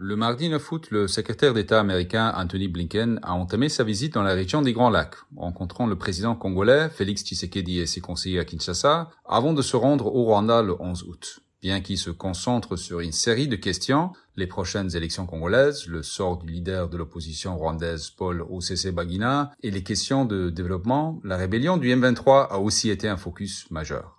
Le mardi 9 août, le secrétaire d'État américain Anthony Blinken a entamé sa visite dans la région des Grands Lacs, rencontrant le président congolais Félix Tshisekedi et ses conseillers à Kinshasa, avant de se rendre au Rwanda le 11 août. Bien qu'il se concentre sur une série de questions, les prochaines élections congolaises, le sort du leader de l'opposition rwandaise Paul OCC Bagina et les questions de développement, la rébellion du M23 a aussi été un focus majeur.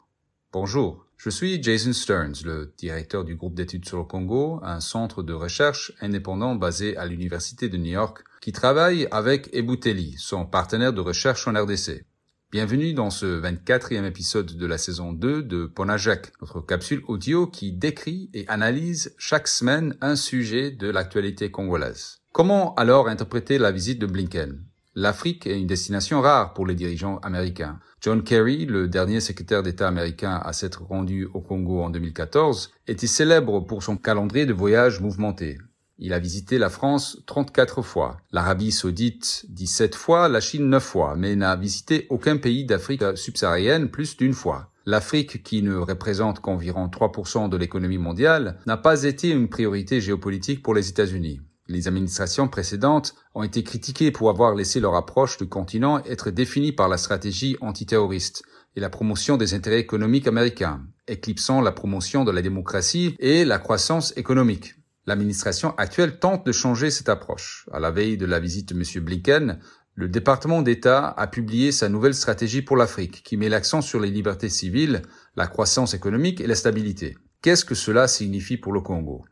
Bonjour, je suis Jason Stearns, le directeur du groupe d'études sur le Congo, un centre de recherche indépendant basé à l'Université de New York, qui travaille avec Ebouteli, son partenaire de recherche en RDC. Bienvenue dans ce 24e épisode de la saison 2 de Ponajek, notre capsule audio qui décrit et analyse chaque semaine un sujet de l'actualité congolaise. Comment alors interpréter la visite de Blinken? L'Afrique est une destination rare pour les dirigeants américains. John Kerry, le dernier secrétaire d'État américain à s'être rendu au Congo en 2014, était célèbre pour son calendrier de voyages mouvementé. Il a visité la France 34 fois, l'Arabie saoudite 17 fois, la Chine 9 fois, mais n'a visité aucun pays d'Afrique subsaharienne plus d'une fois. L'Afrique, qui ne représente qu'environ 3% de l'économie mondiale, n'a pas été une priorité géopolitique pour les États-Unis. Les administrations précédentes ont été critiquées pour avoir laissé leur approche du continent être définie par la stratégie antiterroriste et la promotion des intérêts économiques américains, éclipsant la promotion de la démocratie et la croissance économique. L'administration actuelle tente de changer cette approche. À la veille de la visite de M. Blinken, le département d'État a publié sa nouvelle stratégie pour l'Afrique, qui met l'accent sur les libertés civiles, la croissance économique et la stabilité. Qu'est-ce que cela signifie pour le Congo?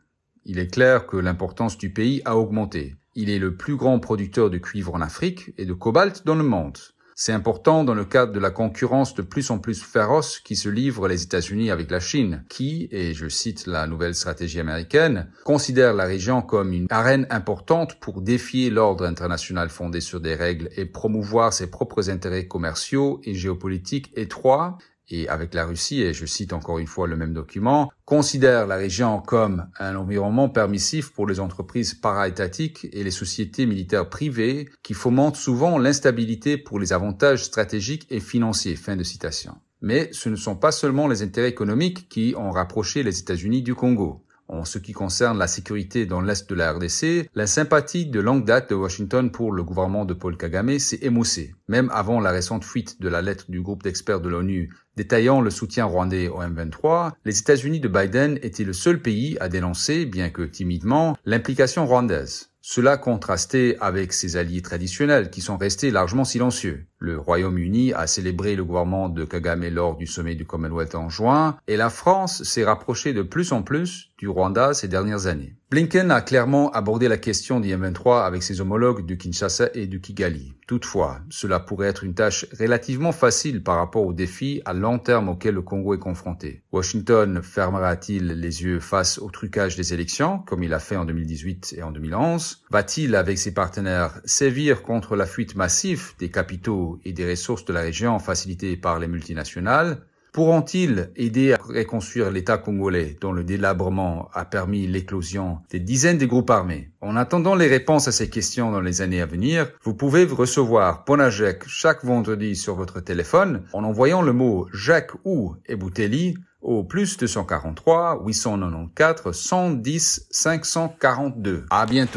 Il est clair que l'importance du pays a augmenté. Il est le plus grand producteur de cuivre en Afrique et de cobalt dans le monde. C'est important dans le cadre de la concurrence de plus en plus féroce qui se livre les États-Unis avec la Chine, qui, et je cite la nouvelle stratégie américaine, considère la région comme une arène importante pour défier l'ordre international fondé sur des règles et promouvoir ses propres intérêts commerciaux et géopolitiques étroits et avec la Russie, et je cite encore une fois le même document, considère la région comme un environnement permissif pour les entreprises para-étatiques et les sociétés militaires privées qui fomentent souvent l'instabilité pour les avantages stratégiques et financiers. Fin de citation. Mais ce ne sont pas seulement les intérêts économiques qui ont rapproché les États-Unis du Congo. En ce qui concerne la sécurité dans l'Est de la RDC, la sympathie de longue date de Washington pour le gouvernement de Paul Kagame s'est émoussée. Même avant la récente fuite de la lettre du groupe d'experts de l'ONU détaillant le soutien rwandais au M23, les États-Unis de Biden étaient le seul pays à dénoncer, bien que timidement, l'implication rwandaise. Cela contrastait avec ses alliés traditionnels qui sont restés largement silencieux. Le Royaume-Uni a célébré le gouvernement de Kagame lors du sommet du Commonwealth en juin et la France s'est rapprochée de plus en plus du Rwanda ces dernières années. Blinken a clairement abordé la question du M23 avec ses homologues de Kinshasa et de Kigali. Toutefois, cela pourrait être une tâche relativement facile par rapport aux défis à long terme auxquels le Congo est confronté. Washington fermera-t-il les yeux face au trucage des élections, comme il a fait en 2018 et en 2011 Va-t-il, avec ses partenaires, sévir contre la fuite massive des capitaux et des ressources de la région facilitées par les multinationales Pourront-ils aider à reconstruire l'État congolais dont le délabrement a permis l'éclosion des dizaines de groupes armés? En attendant les réponses à ces questions dans les années à venir, vous pouvez recevoir Ponajek chaque vendredi sur votre téléphone en envoyant le mot Jacques ou Ebouteli au plus 243 894 110 542. À bientôt.